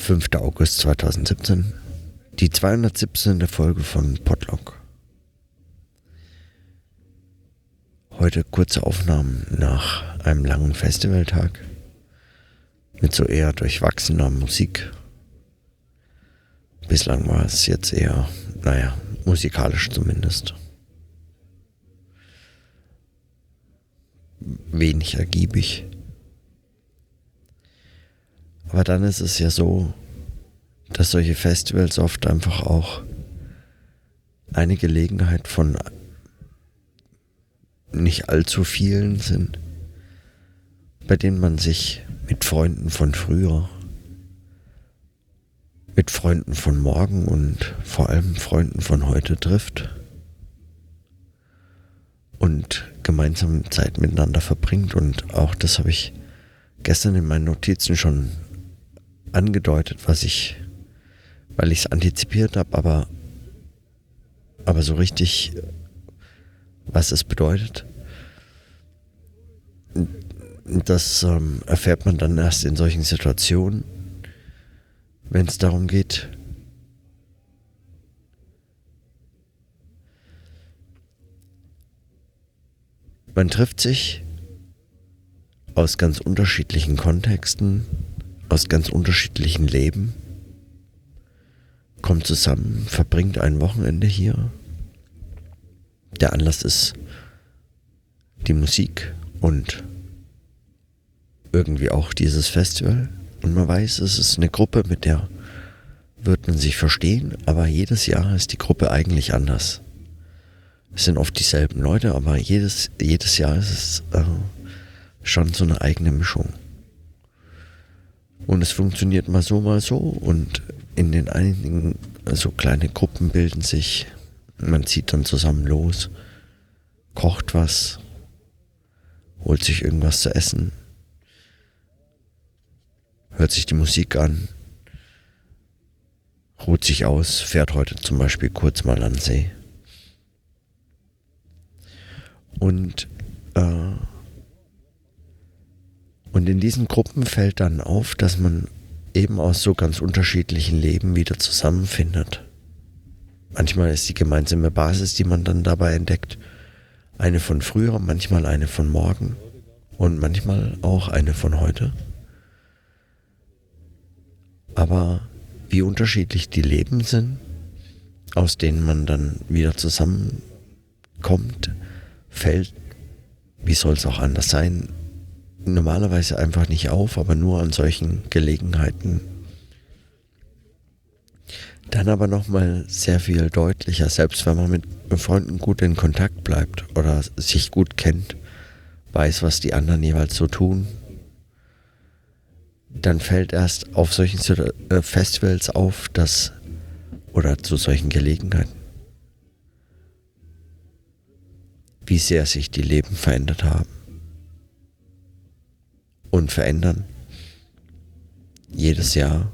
5. August 2017, die 217. Folge von Podlog. Heute kurze Aufnahmen nach einem langen Festivaltag mit so eher durchwachsener Musik. Bislang war es jetzt eher, naja, musikalisch zumindest. Wenig ergiebig. Aber dann ist es ja so, dass solche Festivals oft einfach auch eine Gelegenheit von nicht allzu vielen sind, bei denen man sich mit Freunden von früher, mit Freunden von morgen und vor allem Freunden von heute trifft und gemeinsam Zeit miteinander verbringt. Und auch das habe ich gestern in meinen Notizen schon angedeutet, was ich, weil ich es antizipiert habe, aber, aber so richtig, was es bedeutet, das ähm, erfährt man dann erst in solchen Situationen, wenn es darum geht, man trifft sich aus ganz unterschiedlichen Kontexten aus ganz unterschiedlichen Leben, kommt zusammen, verbringt ein Wochenende hier. Der Anlass ist die Musik und irgendwie auch dieses Festival. Und man weiß, es ist eine Gruppe, mit der wird man sich verstehen, aber jedes Jahr ist die Gruppe eigentlich anders. Es sind oft dieselben Leute, aber jedes, jedes Jahr ist es äh, schon so eine eigene Mischung. Und es funktioniert mal so, mal so. Und in den einigen, so also kleine Gruppen bilden sich. Man zieht dann zusammen los, kocht was, holt sich irgendwas zu essen, hört sich die Musik an, ruht sich aus, fährt heute zum Beispiel kurz mal an See. Und äh, und in diesen Gruppen fällt dann auf, dass man eben aus so ganz unterschiedlichen Leben wieder zusammenfindet. Manchmal ist die gemeinsame Basis, die man dann dabei entdeckt, eine von früher, manchmal eine von morgen und manchmal auch eine von heute. Aber wie unterschiedlich die Leben sind, aus denen man dann wieder zusammenkommt, fällt, wie soll es auch anders sein, normalerweise einfach nicht auf, aber nur an solchen Gelegenheiten. Dann aber nochmal sehr viel deutlicher, selbst wenn man mit Freunden gut in Kontakt bleibt oder sich gut kennt, weiß, was die anderen jeweils so tun, dann fällt erst auf solchen äh, Festivals auf, dass oder zu solchen Gelegenheiten, wie sehr sich die Leben verändert haben und verändern. Jedes Jahr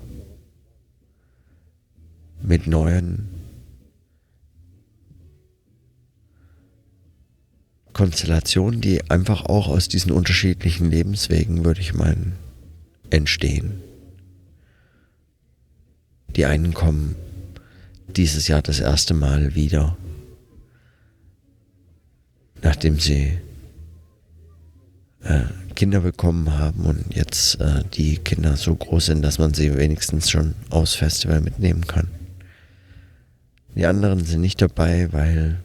mit neuen Konstellationen, die einfach auch aus diesen unterschiedlichen Lebenswegen, würde ich meinen, entstehen. Die einen kommen dieses Jahr das erste Mal wieder, nachdem sie äh, Kinder bekommen haben und jetzt äh, die Kinder so groß sind, dass man sie wenigstens schon aus Festival mitnehmen kann. Die anderen sind nicht dabei, weil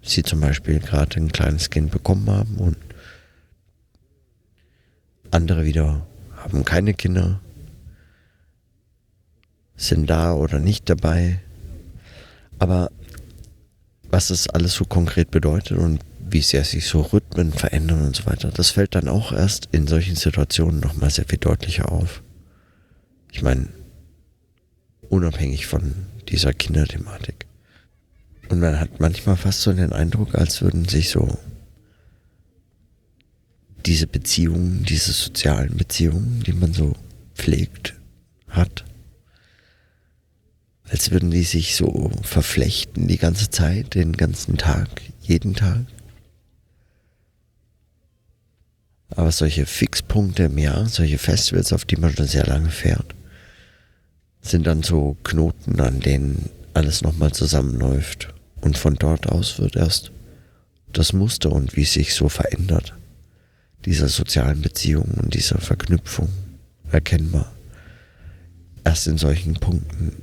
sie zum Beispiel gerade ein kleines Kind bekommen haben und andere wieder haben keine Kinder, sind da oder nicht dabei. Aber was das alles so konkret bedeutet und wie sehr sich so Rhythmen verändern und so weiter. Das fällt dann auch erst in solchen Situationen nochmal sehr viel deutlicher auf. Ich meine, unabhängig von dieser Kinderthematik. Und man hat manchmal fast so den Eindruck, als würden sich so diese Beziehungen, diese sozialen Beziehungen, die man so pflegt, hat, als würden die sich so verflechten die ganze Zeit, den ganzen Tag, jeden Tag. Aber solche Fixpunkte im Jahr, solche Festivals, auf die man schon sehr lange fährt, sind dann so Knoten, an denen alles nochmal zusammenläuft. Und von dort aus wird erst das Muster und wie es sich so verändert, dieser sozialen Beziehung und dieser Verknüpfung erkennbar. Erst in solchen Punkten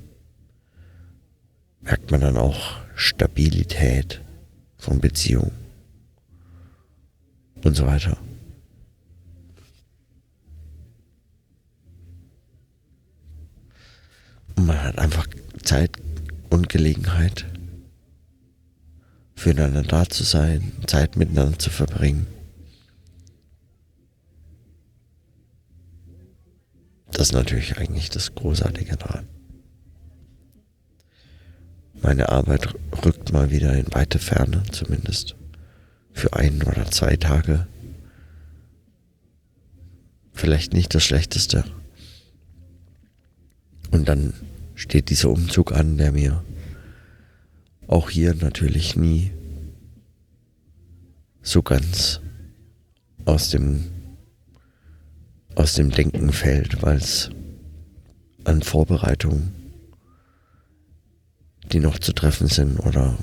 merkt man dann auch Stabilität von Beziehung und so weiter. Und man hat einfach Zeit und Gelegenheit, füreinander da zu sein, Zeit miteinander zu verbringen. Das ist natürlich eigentlich das Großartige daran. Meine Arbeit rückt mal wieder in weite Ferne, zumindest für ein oder zwei Tage. Vielleicht nicht das Schlechteste. Und dann steht dieser Umzug an, der mir auch hier natürlich nie so ganz aus dem aus dem Denken fällt, weil es an Vorbereitungen, die noch zu treffen sind oder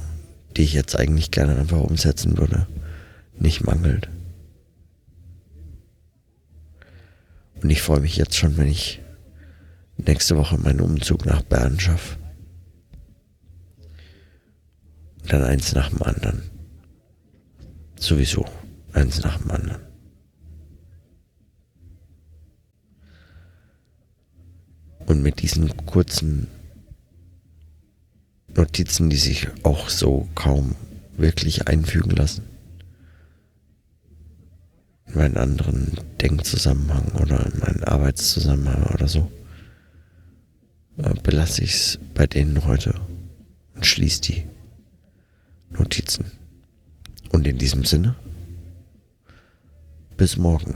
die ich jetzt eigentlich gerne einfach umsetzen würde, nicht mangelt. Und ich freue mich jetzt schon, wenn ich nächste Woche meinen Umzug nach Bern schaffe. dann eins nach dem anderen. Sowieso eins nach dem anderen. Und mit diesen kurzen Notizen, die sich auch so kaum wirklich einfügen lassen, in meinen anderen Denkzusammenhang oder in meinen Arbeitszusammenhang oder so, belasse ich es bei denen heute und schließe die Notizen. Und in diesem Sinne, bis morgen.